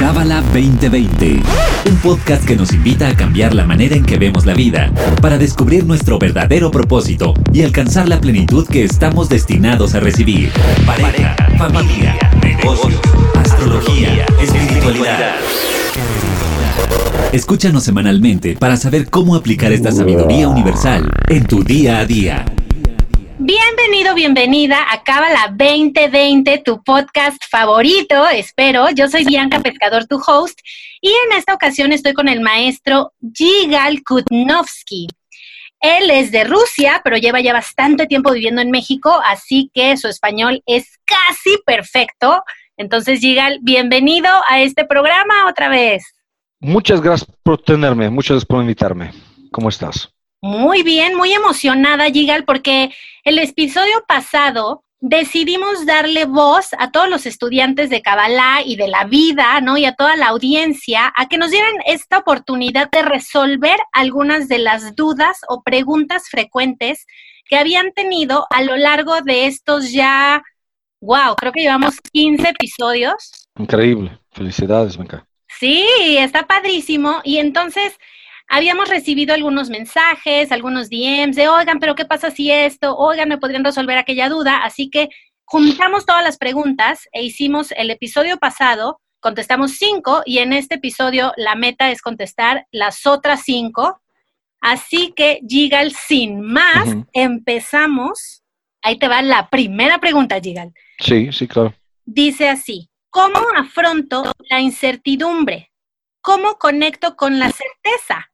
Cábala 2020, un podcast que nos invita a cambiar la manera en que vemos la vida para descubrir nuestro verdadero propósito y alcanzar la plenitud que estamos destinados a recibir. Pareja, familia, negocios, astrología, espiritualidad. Escúchanos semanalmente para saber cómo aplicar esta sabiduría universal en tu día a día. Bienvenido, bienvenida a Cábala 2020, tu podcast favorito, espero. Yo soy Bianca Pescador, tu host, y en esta ocasión estoy con el maestro Yigal Kutnovsky. Él es de Rusia, pero lleva ya bastante tiempo viviendo en México, así que su español es casi perfecto. Entonces, Yigal, bienvenido a este programa otra vez. Muchas gracias por tenerme, muchas gracias por invitarme. ¿Cómo estás? Muy bien, muy emocionada, Yigal, porque el episodio pasado decidimos darle voz a todos los estudiantes de Kabbalah y de la vida, ¿no? Y a toda la audiencia a que nos dieran esta oportunidad de resolver algunas de las dudas o preguntas frecuentes que habían tenido a lo largo de estos ya, wow, creo que llevamos 15 episodios. Increíble, felicidades, Bianca. Sí, está padrísimo. Y entonces habíamos recibido algunos mensajes, algunos DMs de, oigan, pero ¿qué pasa si esto? Oigan, ¿me podrían resolver aquella duda? Así que juntamos todas las preguntas e hicimos el episodio pasado, contestamos cinco y en este episodio la meta es contestar las otras cinco. Así que, Gigal, sin más, empezamos. Ahí te va la primera pregunta, Gigal. Sí, sí, claro. Dice así, ¿cómo afronto la incertidumbre? ¿Cómo conecto con la certeza?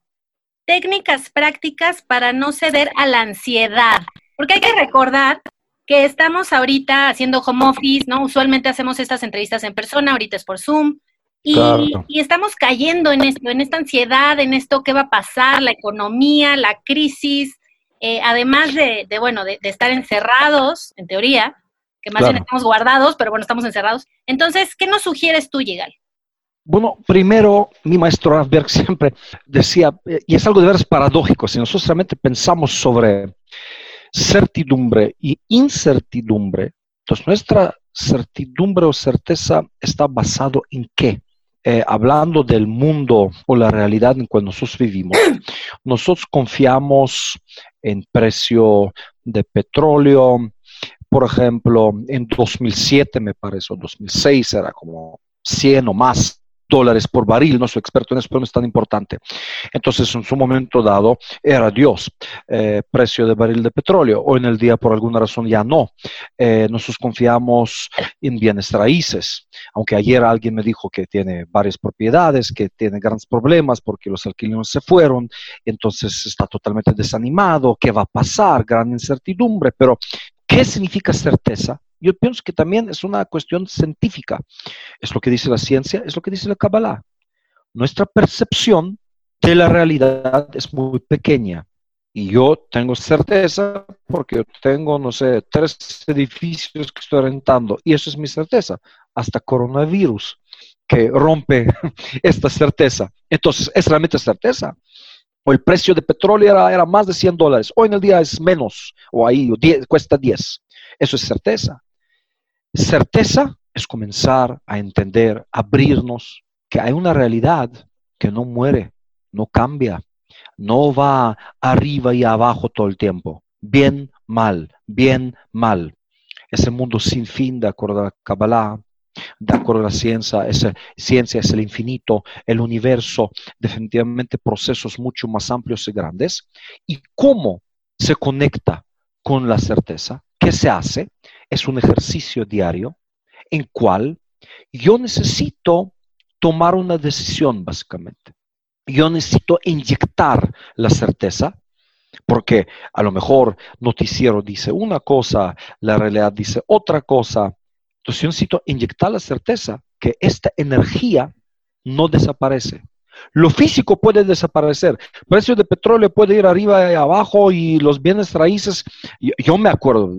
Técnicas prácticas para no ceder a la ansiedad. Porque hay que recordar que estamos ahorita haciendo home office, ¿no? Usualmente hacemos estas entrevistas en persona, ahorita es por Zoom. Y, estamos cayendo en esto, en esta ansiedad, en esto que va a pasar, la economía, la crisis, eh, además de, bueno, de, estar encerrados, en teoría, que más bien estamos guardados, pero bueno, estamos encerrados. Entonces, ¿qué nos sugieres tú, Yigal? Bueno, primero, mi maestro Rafberg siempre decía, eh, y es algo de veras paradójico, si nosotros realmente pensamos sobre certidumbre y incertidumbre, entonces nuestra certidumbre o certeza está basado en qué? Eh, hablando del mundo o la realidad en que nosotros vivimos, nosotros confiamos en precio de petróleo, por ejemplo, en 2007 me parece, o 2006 era como 100 o más dólares por barril, no soy experto en eso, pero no es tan importante. Entonces, en su momento dado, era Dios, eh, precio de barril de petróleo. Hoy en el día, por alguna razón, ya no. Eh, nosotros confiamos en bienes raíces, aunque ayer alguien me dijo que tiene varias propiedades, que tiene grandes problemas porque los alquileres se fueron, entonces está totalmente desanimado, ¿qué va a pasar? Gran incertidumbre, pero ¿qué significa certeza? Yo pienso que también es una cuestión científica. Es lo que dice la ciencia, es lo que dice la Kabbalah. Nuestra percepción de la realidad es muy pequeña. Y yo tengo certeza porque yo tengo, no sé, tres edificios que estoy rentando. Y eso es mi certeza. Hasta coronavirus que rompe esta certeza. Entonces, ¿es realmente certeza? O el precio de petróleo era, era más de 100 dólares. Hoy en el día es menos. O ahí cuesta 10. Eso es certeza. Certeza es comenzar a entender, abrirnos, que hay una realidad que no muere, no cambia, no va arriba y abajo todo el tiempo. Bien, mal, bien, mal. Ese mundo sin fin, de acuerdo a la Kabbalah, de acuerdo a la ciencia, esa ciencia es el infinito, el universo, definitivamente procesos mucho más amplios y grandes. ¿Y cómo se conecta con la certeza? ¿Qué se hace? es un ejercicio diario en cual yo necesito tomar una decisión, básicamente. Yo necesito inyectar la certeza, porque a lo mejor noticiero dice una cosa, la realidad dice otra cosa. Entonces yo necesito inyectar la certeza que esta energía no desaparece. Lo físico puede desaparecer. Precio de petróleo puede ir arriba y abajo y los bienes raíces, yo, me acuerdo,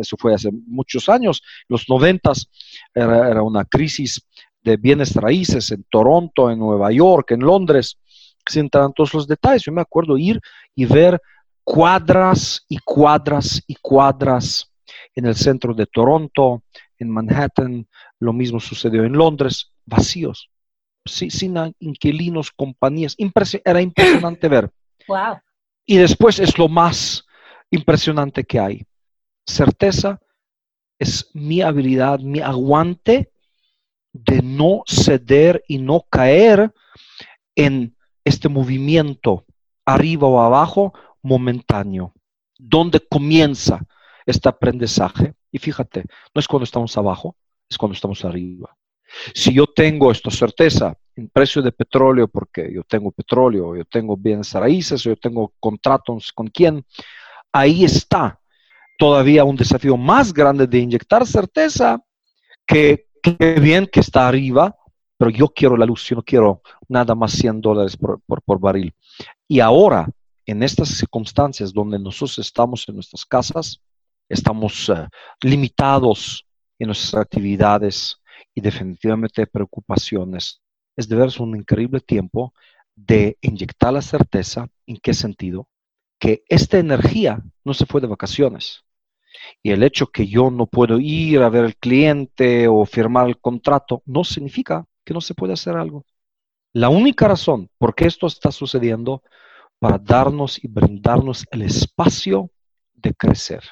eso fue hace muchos años, los noventas era, una crisis de bienes raíces en Toronto, en Nueva York, en Londres, sin todos los detalles. Yo me acuerdo ir y ver cuadras y cuadras y cuadras en el centro de Toronto, en Manhattan, lo mismo sucedió en Londres, vacíos sin inquilinos, compañías. era impresionante ver. Wow. Y después es lo más impresionante que hay. Certeza es mi habilidad, mi aguante de no ceder y no caer en este movimiento arriba o abajo momentáneo. ¿Dónde comienza este aprendizaje? Y fíjate, no es cuando estamos abajo, es cuando estamos arriba. Si yo tengo esta certeza en precio de petróleo, porque yo tengo petróleo, yo tengo bienes raíces, yo tengo contratos con quién, ahí está todavía un desafío más grande de inyectar certeza que, bien que está arriba, pero yo quiero la luz, yo no quiero nada más 100 dólares por, barril. Y ahora, en estas circunstancias donde nosotros estamos en nuestras casas, estamos eh, limitados en nuestras actividades y definitivamente preocupaciones, es de veras un increíble tiempo de inyectar la certeza. ¿En qué sentido? Que esta energía no se fue de vacaciones. Y el hecho que yo no puedo ir a ver al cliente o firmar el contrato no significa que no se puede hacer algo. La única razón por qué esto está sucediendo para darnos y brindarnos el espacio de crecer.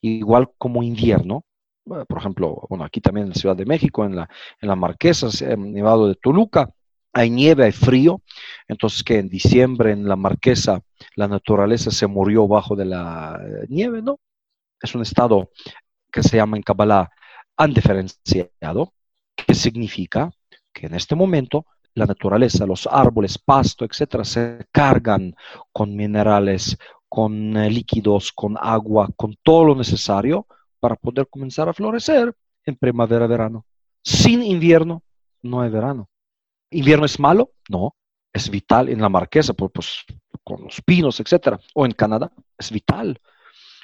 Igual como invierno, por ejemplo, bueno, aquí también en la Ciudad de México, en la, en la Marquesa, en Nevado de Toluca, hay nieve, hay frío, entonces que en diciembre en la Marquesa la naturaleza se murió bajo de la eh, nieve, ¿no? Es un estado que se llama en Kabbalah diferenciado, que significa que en este momento la naturaleza, los árboles, pasto, etcétera, se cargan con minerales, con eh, líquidos, con agua, con todo lo necesario para poder comenzar a florecer en primavera-verano. Sin invierno no hay verano. ¿Invierno es malo? No, es vital en la marquesa, pues, con los pinos, etcétera, o en Canadá, es vital.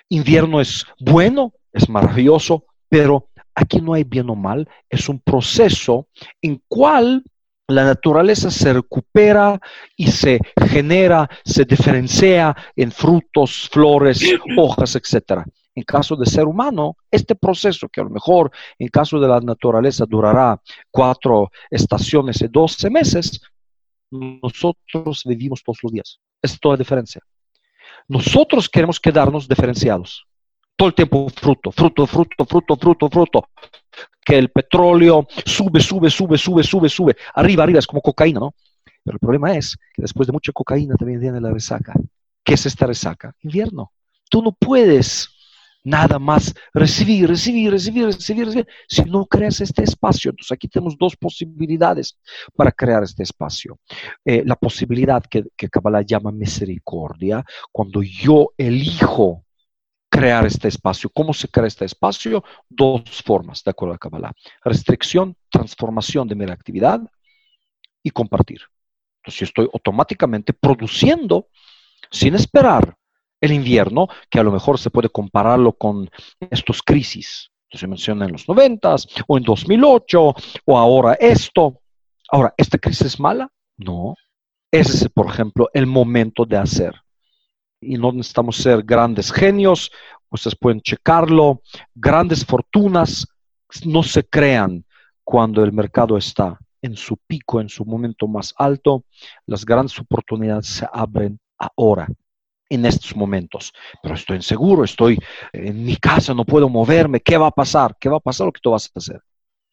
Invierno es bueno, es maravilloso, pero aquí no hay bien o mal, es un proceso en cual la naturaleza se recupera y se genera, se diferencia en frutos, flores, hojas, etcétera. En caso de ser humano, este proceso, que a lo mejor en caso de la naturaleza durará cuatro estaciones y doce meses, nosotros vivimos todos los días. Es toda la diferencia. Nosotros queremos quedarnos diferenciados. Todo el tiempo fruto, fruto, fruto, fruto, fruto, fruto. Que el petróleo sube, sube, sube, sube, sube, sube. Arriba, arriba, es como cocaína, ¿no? Pero el problema es que después de mucha cocaína también viene la resaca. ¿Qué es esta resaca? Invierno. Tú no puedes nada más recibir, recibir, recibir, recibir, recibir, si no creas este espacio. Entonces aquí tenemos dos posibilidades para crear este espacio. Eh, la posibilidad que, que Kabbalah llama misericordia, cuando yo elijo crear este espacio. ¿Cómo se crea este espacio? Dos formas, de acuerdo a Kabbalah. Restricción, transformación de mi actividad y compartir. Entonces yo estoy automáticamente produciendo sin esperar el invierno, que a lo mejor se puede compararlo con estos crisis. Se menciona en los 90 o en 2008 o ahora esto. Ahora, ¿esta crisis es mala? No. Ese es, por ejemplo, el momento de hacer. Y no necesitamos ser grandes genios, ustedes pueden checarlo. Grandes fortunas no se crean cuando el mercado está en su pico, en su momento más alto. Las grandes oportunidades se abren ahora en estos momentos. Pero estoy inseguro, estoy en mi casa, no puedo moverme. ¿Qué va a pasar? ¿Qué va a pasar lo que tú vas a hacer?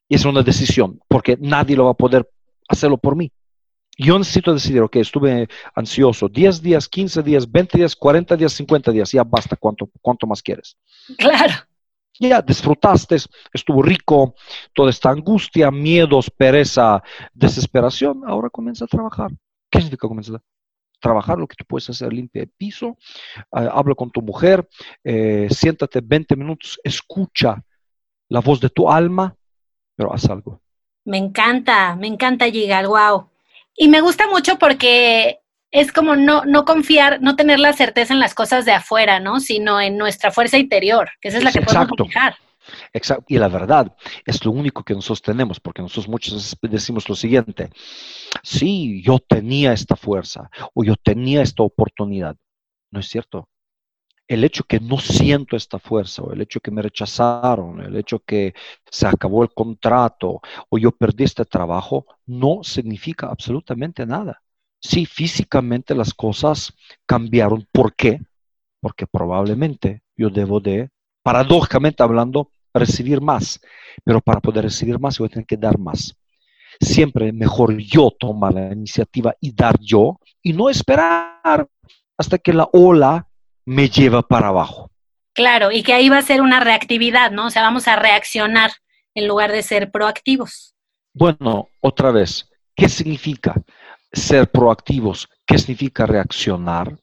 Y es una decisión, porque nadie lo va a poder hacerlo por mí. Yo necesito decidir, ok, estuve ansioso 10 días, 15 días, 20 días, 40 días, 50 días, ya basta, ¿cuánto, cuánto más quieres? Claro. Ya disfrutaste, estuvo rico, toda esta angustia, miedos, pereza, desesperación, ahora comienza a trabajar. ¿Qué significa comenzar trabajar, lo que tú puedes hacer, limpia el piso, eh, habla con tu mujer, eh, siéntate 20 minutos, escucha la voz de tu alma, pero haz algo. Me encanta, me encanta llegar, wow. Y me gusta mucho porque es como no, no confiar, no tener la certeza en las cosas de afuera, ¿no? Sino en nuestra fuerza interior, que esa es la que podemos manejar. Exacto. Y la verdad es lo único que nosotros tenemos, porque nosotros muchas veces decimos lo siguiente, sí, yo tenía esta fuerza o yo tenía esta oportunidad. No es cierto. el hecho que no siento esta fuerza, o el hecho que me rechazaron, el hecho que se acabó el contrato, o yo perdí este trabajo, no significa absolutamente nada. Sí, físicamente las cosas cambiaron. ¿Por qué? Porque probablemente yo debo de, paradójicamente hablando, recibir más. Pero para poder recibir más, yo voy a tener que dar más. Siempre mejor yo tomar la iniciativa y dar yo, y no esperar hasta que la ola me lleva para abajo. Claro, y que ahí va a ser una reactividad, ¿no? O sea, vamos a reaccionar en lugar de ser proactivos. Bueno, otra vez, ¿qué significa ser proactivos? ¿Qué significa reaccionar?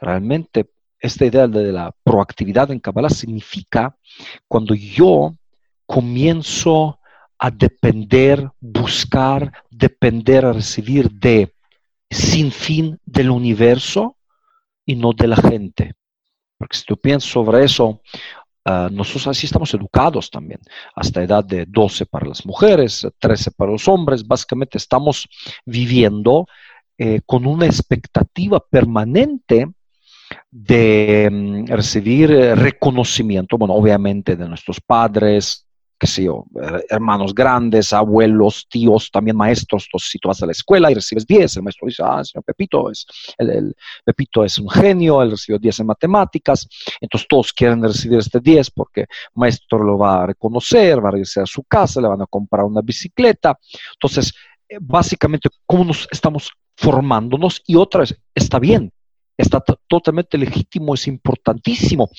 Realmente, esta idea de la proactividad en Kabbalah significa cuando yo comienzo a depender, buscar, depender, a recibir de sin fin del universo y no de la gente. Porque si tú piensas sobre eso, ah, nosotros así estamos educados también, hasta edad de 12 para las mujeres, 13 para los hombres, básicamente estamos viviendo eh, con una expectativa permanente de mm, recibir eh, reconocimiento, bueno, obviamente de nuestros padres, qué sé yo, hermanos grandes, abuelos, tíos, también maestros. Entonces, si tú vas a la escuela y recibes 10, el maestro dice, ah, señor Pepito es, el, Pepito es un genio, él recibió 10 en matemáticas. Entonces, todos quieren recibir este 10 porque el maestro lo va a reconocer, va a regresar a su casa, le van a comprar una bicicleta. Entonces, eh, básicamente, ¿cómo nos estamos formándonos? Y otra vez, está bien, está totalmente legítimo, es importantísimo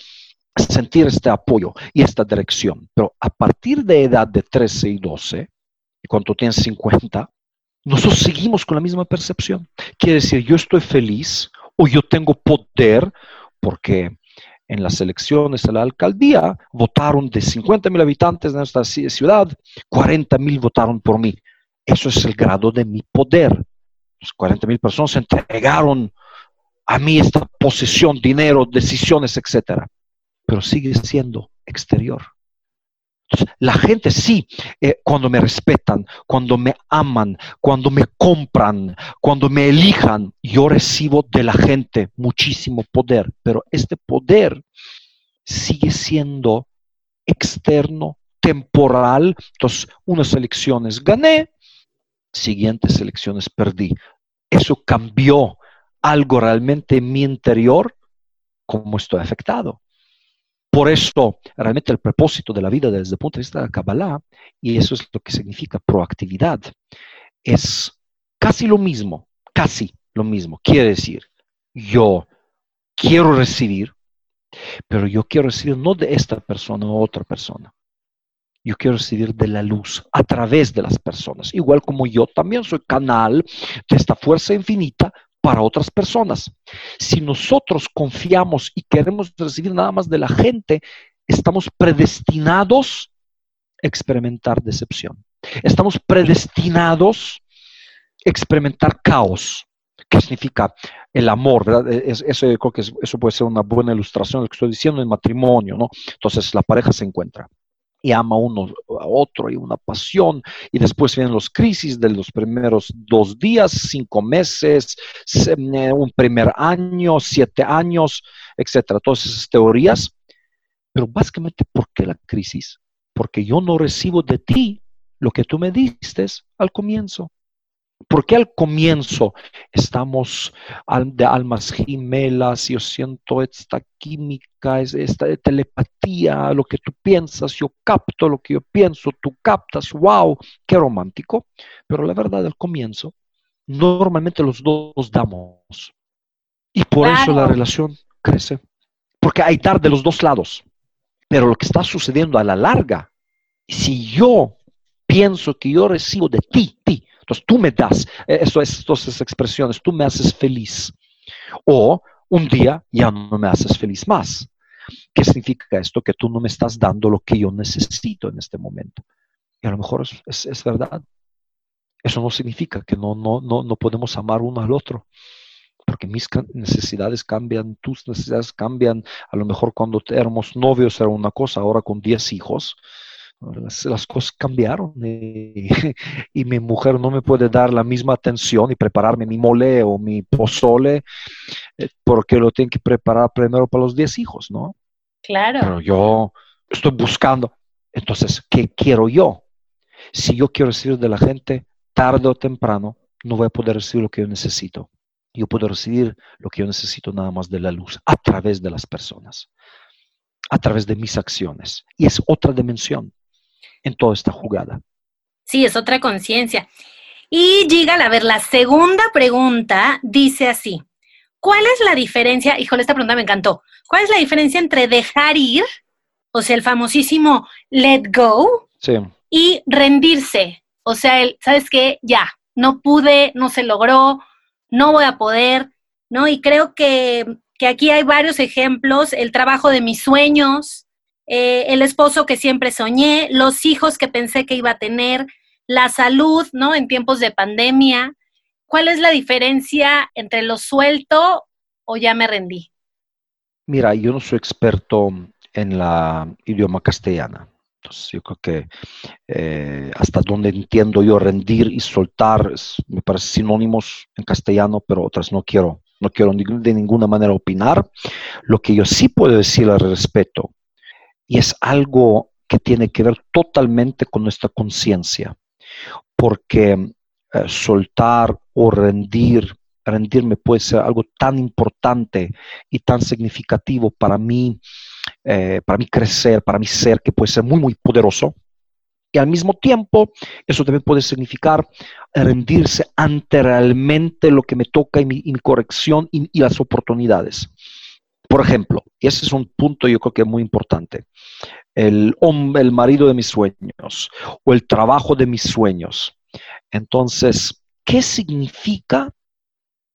sentir este apoyo y esta dirección. Pero a partir de edad de 13 y 12, y cuando tienes 50, nosotros seguimos con la misma percepción. Quiere decir, yo estoy feliz o yo tengo poder porque en las elecciones a la alcaldía votaron de 50 mil habitantes de nuestra ciudad, 40 mil votaron por mí. Eso es el grado de mi poder. Los 40 mil personas entregaron a mí esta posesión, dinero, decisiones, etcétera pero sigue siendo exterior. la gente sí, eh, cuando me respetan, cuando me aman, cuando me compran, cuando me elijan, yo recibo de la gente muchísimo poder, pero este poder sigue siendo externo, temporal. Entonces, unas elecciones gané, siguientes elecciones perdí. Eso cambió algo realmente en mi interior, cómo estoy afectado. Por eso, realmente el propósito de la vida desde el punto de vista de la Kabbalah, y eso es lo que significa proactividad, es casi lo mismo, casi lo mismo. Quiere decir, yo quiero recibir, pero yo quiero recibir no de esta persona o otra persona. Yo quiero recibir de la luz a través de las personas. Igual como yo también soy canal de esta fuerza infinita para otras personas. Si nosotros confiamos y queremos recibir nada más de la gente, estamos predestinados a experimentar decepción. Estamos predestinados a experimentar caos. ¿Qué significa el amor? ¿verdad? eso, creo que eso puede ser una buena ilustración de lo que estoy diciendo en matrimonio, ¿no? Entonces la pareja se encuentra y ama uno a otro, y una pasión, y después vienen los crisis de los primeros dos días, cinco meses, eh, un primer año, siete años, etcétera, todas esas teorías. Pero básicamente, ¿por qué la crisis? Porque yo no recibo de ti lo que tú me diste al comienzo. Porque al comienzo estamos de almas gemelas, yo siento esta química, esta telepatía, lo que tú piensas, yo capto lo que yo pienso, tú captas, wow, qué romántico. Pero la verdad, al comienzo, normalmente los dos damos. Y por eso la relación crece. Porque hay dar de los dos lados. Pero lo que está sucediendo a la larga, si yo pienso que yo recibo de ti, ti, entonces tú me das, eso es, esas expresiones, tú me haces feliz. O un día ya no me haces feliz más. ¿Qué significa esto? Que tú no me estás dando lo que yo necesito en este momento. Y a lo mejor es, es, verdad. Eso no significa que no, no, no, no podemos amar uno al otro porque mis necesidades cambian, tus necesidades cambian. A lo mejor cuando éramos novios era una cosa, ahora con 10 hijos, Las, cosas cambiaron y, y, mi mujer no me puede dar la misma atención y prepararme mi mole o mi pozole eh, porque lo tengo que preparar primero para los 10 hijos, ¿no? Claro. Pero yo estoy buscando. Entonces, ¿qué quiero yo? Si yo quiero recibir de la gente, tarde o temprano, no voy a poder recibir lo que yo necesito. Yo puedo recibir lo que yo necesito nada más de la luz a través de las personas, a través de mis acciones. Y es otra dimensión en toda esta jugada. Sí, es otra conciencia. Y llega a ver, la segunda pregunta dice así, ¿cuál es la diferencia? Híjole, esta pregunta me encantó. ¿Cuál es la diferencia entre dejar ir, o sea, el famosísimo let go, y rendirse? O sea, el, ¿sabes qué? Ya, no pude, no se logró, no voy a poder, ¿no? Y creo que, que aquí hay varios ejemplos, el trabajo de mis sueños, eh, el esposo que siempre soñé, los hijos que pensé que iba a tener, la salud, ¿no? En tiempos de pandemia. ¿Cuál es la diferencia entre lo suelto o ya me rendí? Mira, yo no soy experto en la idioma castellana. Entonces, yo creo que eh, hasta donde entiendo yo rendir y soltar me parece sinónimos en castellano, pero otras no quiero, no quiero de ninguna manera opinar. Lo que yo sí puedo decir al respecto y es algo que tiene que ver totalmente con nuestra conciencia, porque eh, soltar o rendir, rendirme puede ser algo tan importante y tan significativo para mí, eh, para mí crecer, para mi ser, que puede ser muy, muy poderoso. Y al mismo tiempo, eso también puede significar rendirse ante realmente lo que me toca y mi, corrección y las oportunidades. Por ejemplo, y ese es un punto yo creo que es muy importante, el hombre, el marido de mis sueños o el trabajo de mis sueños. Entonces, ¿qué significa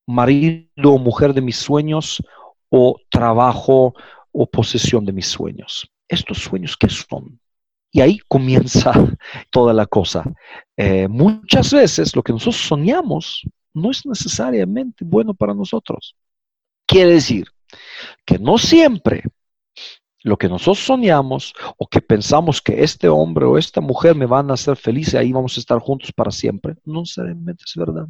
marido o mujer de mis sueños o trabajo o posesión de mis sueños? ¿Estos sueños qué son? Y ahí comienza toda la cosa. Eh, muchas veces lo que nosotros soñamos no es necesariamente bueno para nosotros. Quiere decir, que no siempre lo que nosotros soñamos o que pensamos que este hombre o esta mujer me van a hacer feliz y ahí vamos a estar juntos para siempre, no necesariamente es verdad.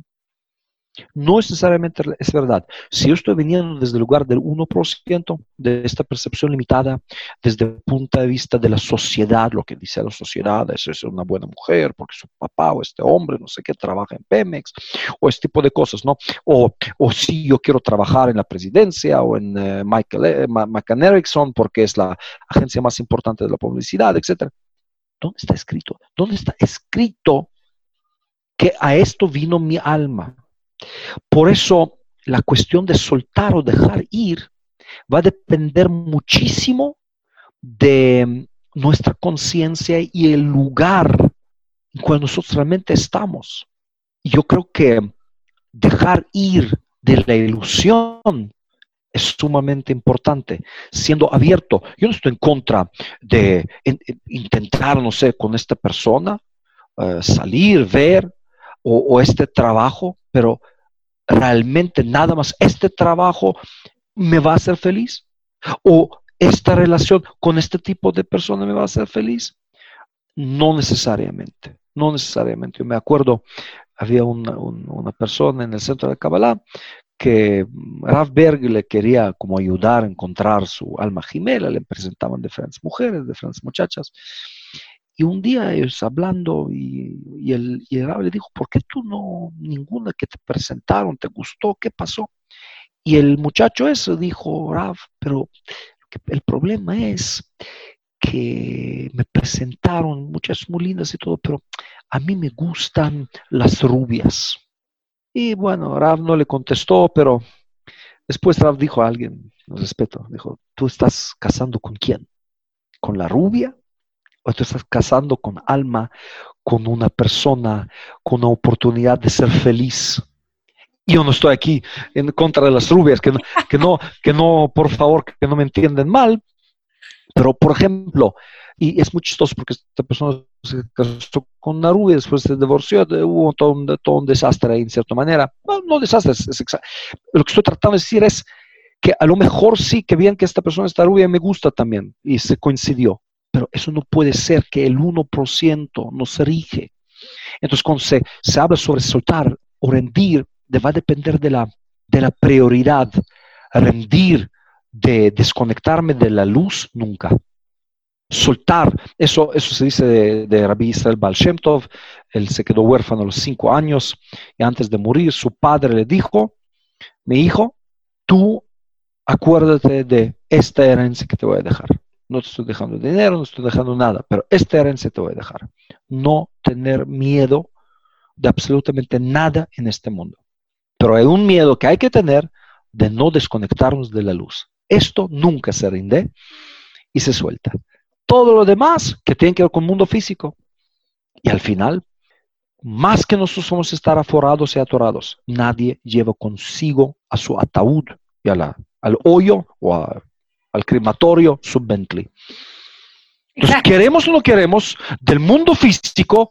No necesariamente es verdad. Si yo estoy viniendo desde el lugar del 1% de esta percepción limitada, desde el punto de vista de la sociedad, lo que dice la sociedad es, es una buena mujer porque su papá o este hombre, no sé qué, trabaja en Pemex, o este tipo de cosas, ¿no? O, o si yo quiero trabajar en la presidencia o en uh, Michael, eh, porque es la agencia más importante de la publicidad, etc. ¿Dónde está escrito? ¿Dónde está escrito que a esto vino mi alma? Por eso la cuestión de soltar o dejar ir va a depender muchísimo de nuestra conciencia y el lugar en cual nosotros realmente estamos. yo creo que dejar ir de la ilusión es sumamente importante, siendo abierto. Yo no estoy en contra de intentar, no sé, con esta persona, eh, salir, ver, o, este trabajo, pero realmente nada más este trabajo me va a hacer feliz o esta relación con este tipo de persona me va a hacer feliz. No necesariamente, no necesariamente. Yo me acuerdo, había una, una persona en el centro de Kabbalah que Rav Berg le quería como ayudar a encontrar su alma gemela, le presentaban diferentes mujeres, diferentes muchachas. Y un día ellos hablando y, el, y le dijo, ¿por qué tú no, ninguna que te presentaron, te gustó? ¿Qué pasó? Y el muchacho eso dijo, Rav, pero el problema es que me presentaron muchas muy lindas y todo, pero a mí me gustan las rubias. Y bueno, Rav no le contestó, pero después Rav dijo a alguien, respeto, dijo, ¿tú estás casando con quién? ¿Con la rubia o tú estás casando con alma, con una persona, con una oportunidad de ser feliz. Yo no estoy aquí en contra de las rubias, que no, que no, que no, por favor, que no me entienden mal, pero por ejemplo, y es muy chistoso porque esta persona se casó con una rubia, después se divorció, hubo todo un, desastre ahí en cierta manera. No, no desastre, es, lo que estoy tratando de decir es que a lo mejor sí que bien que esta persona está rubia me gusta también y se coincidió pero eso no puede ser que el 1% nos rige. Entonces, cuando se, se habla sobre soltar o rendir, va a depender de la, de la prioridad. Rendir, de desconectarme de la luz, nunca. Soltar, eso, eso se dice de, de Rabbi Israel Baal Shem Tov, él se quedó huérfano a los cinco años y antes de morir su padre le dijo, mi hijo, tú acuérdate de esta herencia que te voy a dejar. No te estoy dejando dinero, no estoy dejando nada, pero esta herencia te voy a dejar. No tener miedo de absolutamente nada en este mundo. Pero hay un miedo que hay que tener de no desconectarnos de la luz. Esto nunca se rinde y se suelta. Todo lo demás que tiene que ver con el mundo físico. Y al final, más que nosotros somos estar aforados y atorados, nadie lleva consigo a su ataúd y al hoyo o al crematorio su Bentley. Entonces, queremos o no queremos, del mundo físico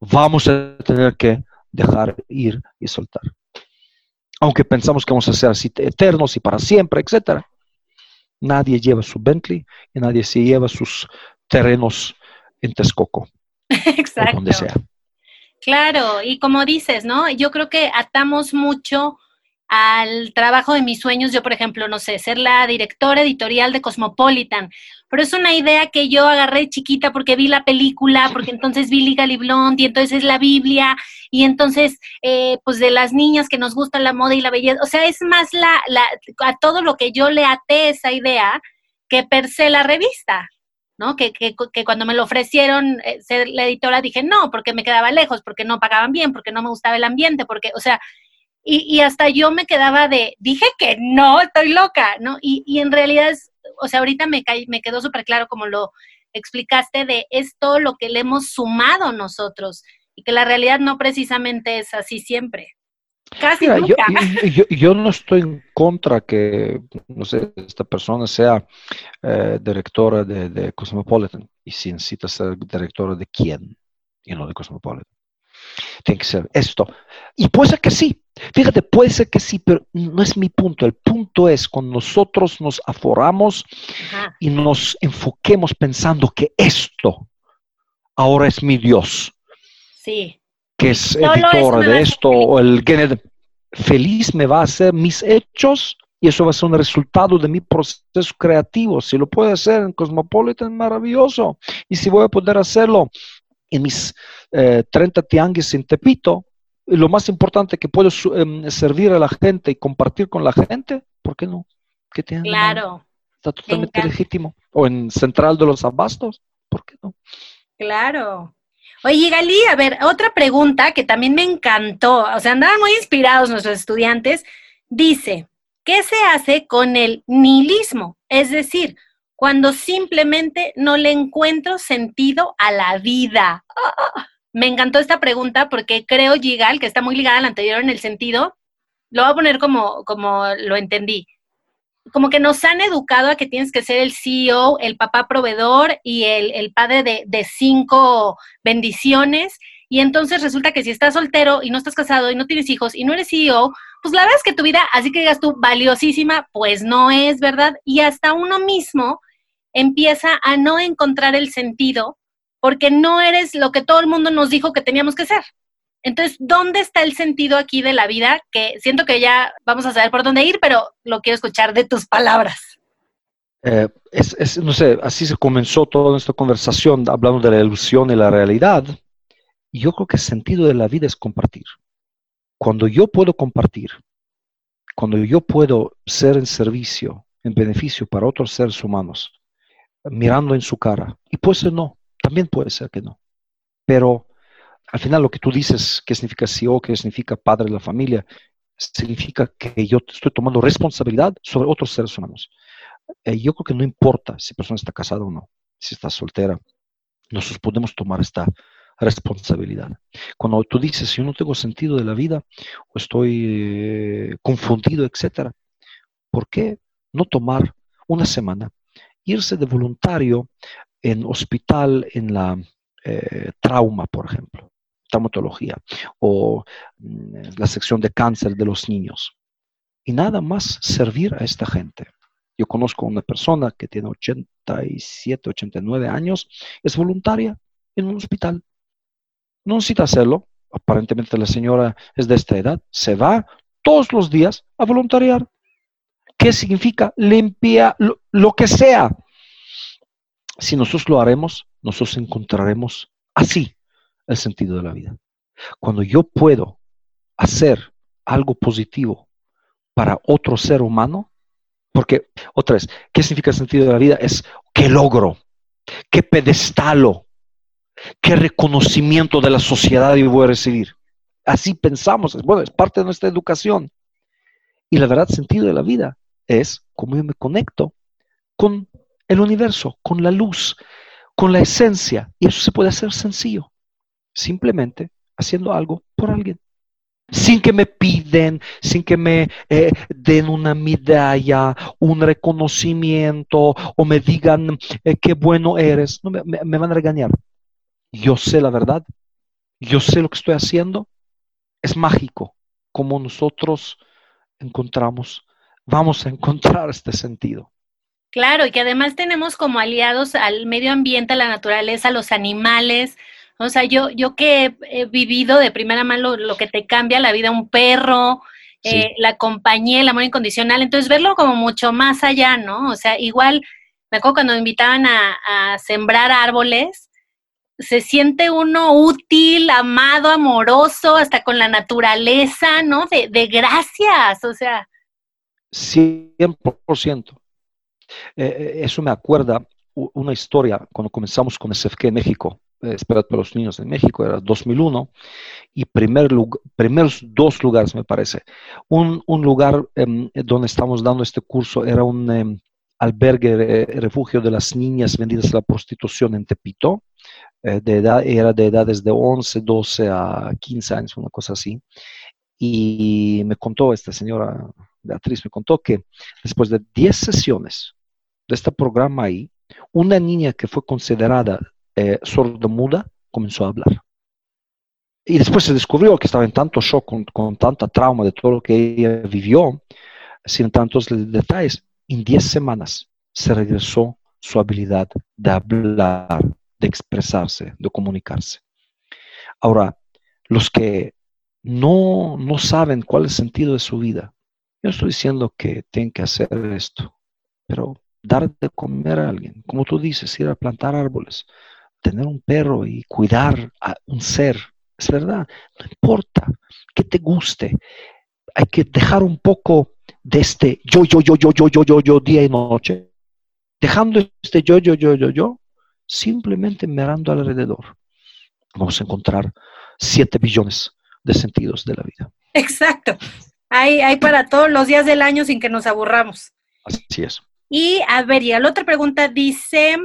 vamos a tener que dejar ir y soltar. Aunque pensamos que vamos a ser así eternos y para siempre, etc. Nadie lleva su Bentley y nadie se lleva sus terrenos en Texcoco. Exacto. donde sea. Claro, y como dices, ¿no? Yo creo que atamos mucho al trabajo de mis sueños, yo por ejemplo, no sé, ser la directora editorial de Cosmopolitan, pero es una idea que yo agarré chiquita porque vi la película, porque entonces vi Legally Blonde y entonces es la Biblia y entonces eh, pues de las niñas que nos gusta la moda y la belleza, o sea, es más la, la, a todo lo que yo le até esa idea que per se la revista. ¿no? Que, que, que, cuando me lo ofrecieron eh, ser la editora dije no, porque me quedaba lejos, porque no pagaban bien, porque no me gustaba el ambiente, porque, o sea, y, hasta yo me quedaba de, dije que no, estoy loca, ¿no? Y, y en realidad, es, o sea, ahorita me, me quedó súper claro como lo explicaste de esto lo que le hemos sumado nosotros y que la realidad no precisamente es así siempre. Casi nunca. Yo, yo, no estoy en contra que, no sé, esta persona sea eh, directora de, de, Cosmopolitan y si necesita ser directora de quién y no de Cosmopolitan. Tiene que ser esto. Y puede ser que sí, Fíjate, puede ser que sí, pero no es mi punto. El punto es cuando nosotros nos aforamos y nos enfoquemos pensando que esto ahora es mi Dios. Sí. Que es editor de esto o el feliz me va a hacer mis hechos y eso va a ser un resultado de mi proceso creativo. Si lo puedo hacer en Cosmopolitan, maravilloso. Y si voy a poder hacerlo en mis 30 eh, tianguis en Tepito, lo más importante que puedo em, servir a la gente y compartir con la gente, ¿por qué no? ¿Qué claro. Está totalmente legítimo. O en Central de los Abastos, ¿por qué no? Claro. Oye, Gali, a ver, otra pregunta que también me encantó, o sea, andaban muy inspirados nuestros estudiantes, dice, ¿qué se hace con el nihilismo? Es decir, cuando simplemente no le encuentro sentido a la vida. ¡Ah! Me encantó esta pregunta porque creo, Gigal, que está muy ligada a la anterior en el sentido, lo voy a poner como, como lo entendí. Como que nos han educado a que tienes que ser el CEO, el papá proveedor y el, padre de, de cinco bendiciones. Y entonces resulta que si estás soltero y no estás casado y no tienes hijos y no eres CEO, pues la verdad es que tu vida, así que digas tú, valiosísima, pues no es, ¿verdad? Y hasta uno mismo empieza a no encontrar el sentido porque no eres lo que todo el mundo nos dijo que teníamos que ser. Entonces, ¿dónde está el sentido aquí de la vida? Que siento que ya vamos a saber por dónde ir, pero lo quiero escuchar de tus palabras. Eh, es, no sé, así se comenzó toda nuestra conversación hablando de la ilusión y la realidad. Y yo creo que el sentido de la vida es compartir. Cuando yo puedo compartir, cuando yo puedo ser en servicio, en beneficio para otros seres humanos, mirando en su cara, y puede ser no, también puede ser que no. Pero al final lo que tú dices, qué significa CEO, qué significa padre de la familia, significa que yo estoy tomando responsabilidad sobre otros seres humanos. Eh, yo creo que no importa si persona está casada o no, si está soltera, nosotros podemos tomar esta responsabilidad. Cuando tú dices, yo no tengo sentido de la vida o estoy eh, confundido, etcétera, ¿por qué no tomar una semana, irse de voluntario en hospital en la eh, trauma, por ejemplo, traumatología, o mm, la sección de cáncer de los niños. Y nada más servir a esta gente. Yo conozco a una persona que tiene 87, 89 años, es voluntaria en un hospital. No necesita hacerlo. Aparentemente la señora es de esta edad. Se va todos los días a voluntariar. ¿Qué significa? Limpia lo, que sea. Si nosotros lo haremos, nosotros encontraremos así el sentido de la vida. Cuando yo puedo hacer algo positivo para otro ser humano, porque otra vez, ¿qué significa el sentido de la vida? Es qué logro, qué pedestalo, qué reconocimiento de la sociedad yo voy a recibir. Así pensamos, bueno, es parte de nuestra educación. Y la verdad, sentido de la vida es cómo yo me conecto con el universo, con la luz, con la esencia. Y eso se puede hacer sencillo, simplemente haciendo algo por alguien. Sin que me piden, sin que me eh, den una medalla, un reconocimiento o me digan eh, qué bueno eres. No, me, me van a regañar. Yo sé la verdad, yo sé lo que estoy haciendo. Es mágico como nosotros encontramos vamos a encontrar este sentido. Claro, y que además tenemos como aliados al medio ambiente, a la naturaleza, a los animales. O sea, yo, yo que he, vivido de primera mano lo, que te cambia la vida, un perro, eh, la compañía, el amor incondicional. Entonces, verlo como mucho más allá, ¿no? O sea, igual, me acuerdo cuando me invitaban a, sembrar árboles, se siente uno útil, amado, amoroso, hasta con la naturaleza, ¿no? De, de gracias, o sea, 100%. Eh, eh, eso me acuerda una historia cuando comenzamos con SFK en México, eh, para los Niños en México, era 2001, y primer primeros dos lugares, me parece. Un, lugar em, donde estamos dando este curso era un em, albergue, refugio de las niñas vendidas a la prostitución en Tepito, de edad, era de edades de 11, 12 a 15 años, una cosa así. Y me contó esta señora Beatriz me contó que después de 10 sesiones de este programa ahí, una niña que fue considerada eh, sordomuda comenzó a hablar. Y después se descubrió que estaba en tanto shock, con, con tanta trauma de todo lo que ella vivió, sin tantos detalles. En 10 semanas se regresó su habilidad de hablar, de expresarse, de comunicarse. Ahora, los que no, no saben cuál es el sentido de su vida, yo estoy diciendo que tienen que hacer esto, pero dar de comer a alguien, como tú dices, ir a plantar árboles, tener un perro y cuidar a un ser, es verdad, no importa que te guste, hay que dejar un poco de este yo, yo, yo, yo, yo, yo, yo, yo, día y noche, dejando este yo, yo, yo, yo, yo, simplemente mirando alrededor. Vamos a encontrar siete billones de sentidos de la vida. Exacto. Hay, para todos los días del año sin que nos aburramos. Así es. Y a ver, y la otra pregunta dice,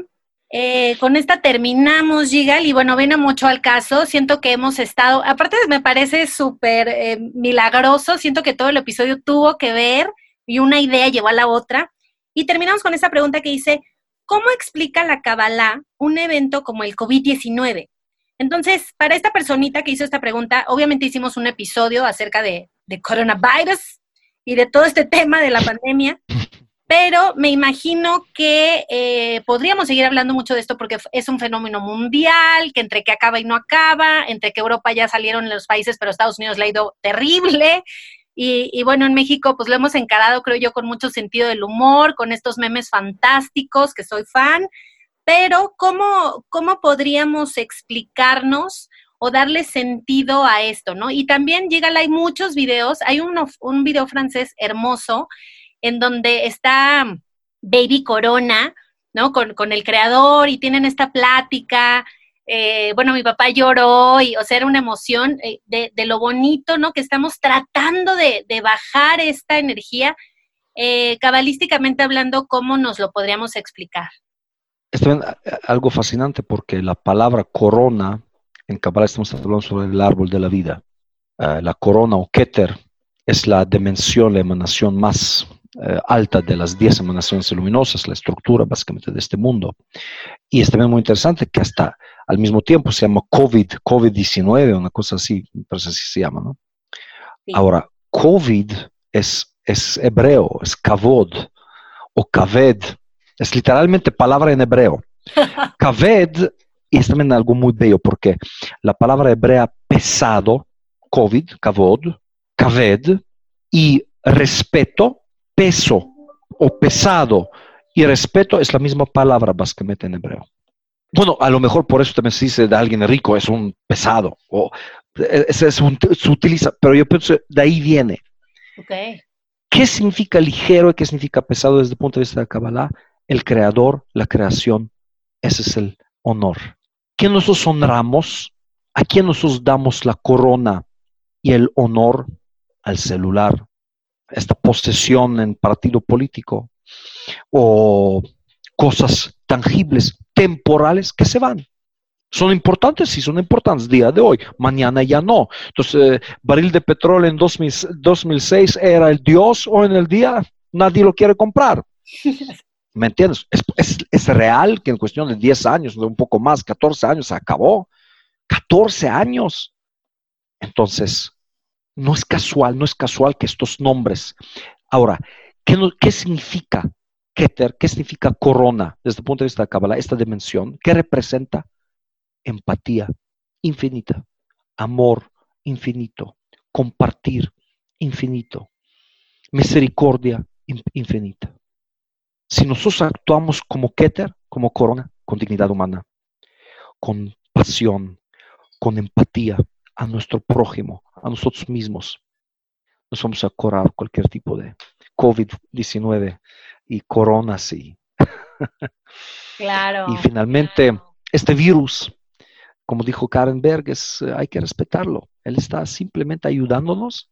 eh, con esta terminamos, Gigal, y bueno, viene mucho al caso. Siento que hemos estado, aparte me parece súper eh, milagroso, siento que todo el episodio tuvo que ver y una idea llevó a la otra. Y terminamos con esta pregunta que dice, ¿cómo explica la Kabbalah un evento como el COVID-19? Entonces, para esta personita que hizo esta pregunta, obviamente hicimos un episodio acerca de de coronavirus y de todo este tema de la pandemia, pero me imagino que eh, podríamos seguir hablando mucho de esto porque es un fenómeno mundial, que entre que acaba y no acaba, entre que Europa ya salieron los países, pero Estados Unidos le ha ido terrible. Y, y, bueno, en México pues lo hemos encarado, creo yo, con mucho sentido del humor, con estos memes fantásticos, que soy fan, pero ¿cómo, cómo podríamos explicarnos o darle sentido a esto, ¿no? Y también llega, hay muchos videos, hay un video francés hermoso en donde está Baby Corona, ¿no? Con, el creador y tienen esta plática. Eh, bueno, mi papá lloró y, o sea, era una emoción eh, de, lo bonito, ¿no? Que estamos tratando de, bajar esta energía, eh, cabalísticamente hablando, ¿cómo nos lo podríamos explicar? Es algo fascinante porque la palabra corona en Kabbalah estamos hablando sobre el árbol de la vida. Ah, la corona o Keter es la dimensión, la emanación más eh, alta de las 10 emanaciones luminosas, la estructura básicamente de este mundo. Y es también muy interesante que hasta al mismo tiempo se llama COVID, COVID-19, una cosa así, parece así se llama, ¿no? Ahora, COVID es, es hebreo, es kavod, o kaved. Es literalmente palabra en hebreo. Kaved y es también algo muy bello porque la palabra hebrea pesado, COVID, kavod, kaved, y respeto, peso o pesado y respeto es la misma palabra básicamente en hebreo. Bueno, a lo mejor por eso también se dice de alguien rico es un pesado o es, se utiliza, pero yo pienso de ahí viene. Okay. ¿Qué significa ligero y qué significa pesado desde el punto de vista de Kabbalah? El creador, la creación, ese es el honor. ¿Quién nosotros honramos? ¿A quién nosotros damos la corona y el honor? Al celular, esta posesión en partido político o cosas tangibles, temporales que se van. ¿Son importantes? Sí, son importantes día de hoy. Mañana ya no. Entonces, eh, barril de petróleo en 2006 era el Dios o en el día nadie lo quiere comprar. ¿Me entiendes? Es, real que en cuestión de 10 años, de un poco más, 14 años, se acabó. 14 años. Entonces, no es casual, no es casual que estos nombres. Ahora, ¿qué, qué significa Keter? ¿Qué significa corona desde el punto de vista de Kabbalah? Esta dimensión, ¿qué representa? Empatía infinita, amor infinito, compartir infinito, misericordia infinita. Si nosotros actuamos como Keter, como corona, con dignidad humana, con pasión, con empatía a nuestro prójimo, a nosotros mismos, nos vamos a curar cualquier tipo de COVID-19 y coronas y... Claro. y finalmente, este virus, como dijo Karen Berg, hay que respetarlo. Él está simplemente ayudándonos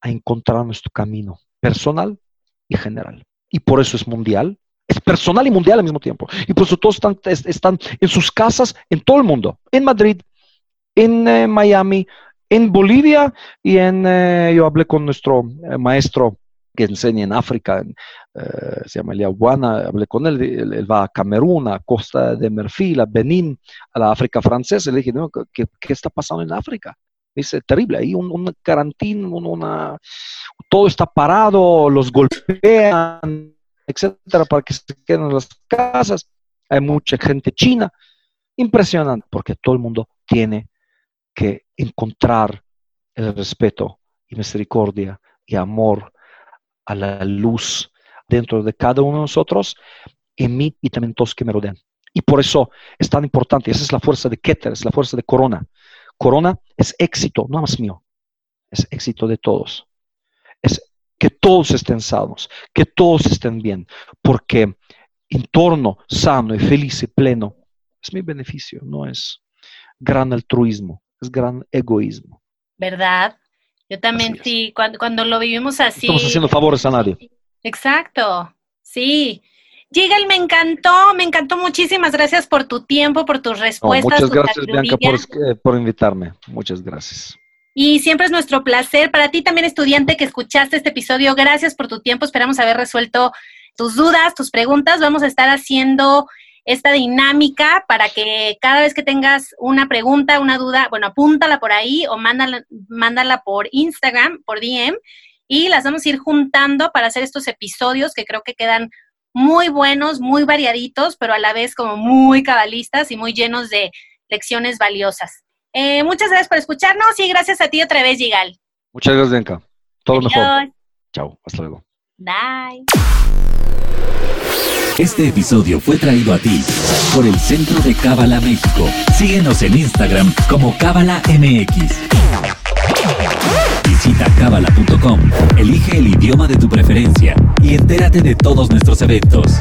a encontrar nuestro camino personal y general y por eso es mundial. Es personal y mundial al mismo tiempo. Y por eso todos están, están en sus casas en todo el mundo, en Madrid, en eh, Miami, en Bolivia y en, eh, yo hablé con nuestro eh, maestro que enseña en África, se llama Guana, hablé con él, él, va a Camerún, a Costa de Marfil, a Benín, a la África francesa, le dije, ¿qué, ¿qué, está pasando en África? Dice, terrible, ahí un, un una, todo está parado, los golpean, etcétera, para que se queden en las casas. Hay mucha gente china. Impresionante, porque todo el mundo tiene que encontrar el respeto y misericordia y amor a la luz dentro de cada uno de nosotros, en mí y también todos que me rodean. Y por eso es tan importante, esa es la fuerza de Keter, es la fuerza de Corona. Corona es éxito, no más mío, es éxito de todos. Es que todos estén sanos, que todos estén bien, porque entorno sano y feliz y pleno es mi beneficio, no es gran altruismo, es gran egoísmo. ¿Verdad? Yo también sí, cuando, cuando, lo vivimos así. Estamos haciendo favores a nadie. Exacto, sí. Yigal, me encantó, me encantó. Muchísimas gracias por tu tiempo, por tus respuestas. muchas gracias, Bianca, eh, por, invitarme. Muchas gracias. Y siempre es nuestro placer. Para ti también, estudiante que escuchaste este episodio, gracias por tu tiempo. Esperamos haber resuelto tus dudas, tus preguntas. Vamos a estar haciendo esta dinámica para que cada vez que tengas una pregunta, una duda, bueno, apúntala por ahí o mándala, mándala por Instagram, por DM, y las vamos a ir juntando para hacer estos episodios que creo que quedan muy buenos, muy variaditos, pero a la vez como muy cabalistas y muy llenos de lecciones valiosas. Eh, muchas gracias por escucharnos y gracias a ti otra vez, Yigal. Muchas gracias, Bianca. Todo mejor. Chao, hasta luego. Bye. Este episodio fue traído a ti por el Centro de Cábala México. Síguenos en Instagram como Cábala MX. Visita cábala.com, elige el idioma de tu preferencia y entérate de todos nuestros eventos.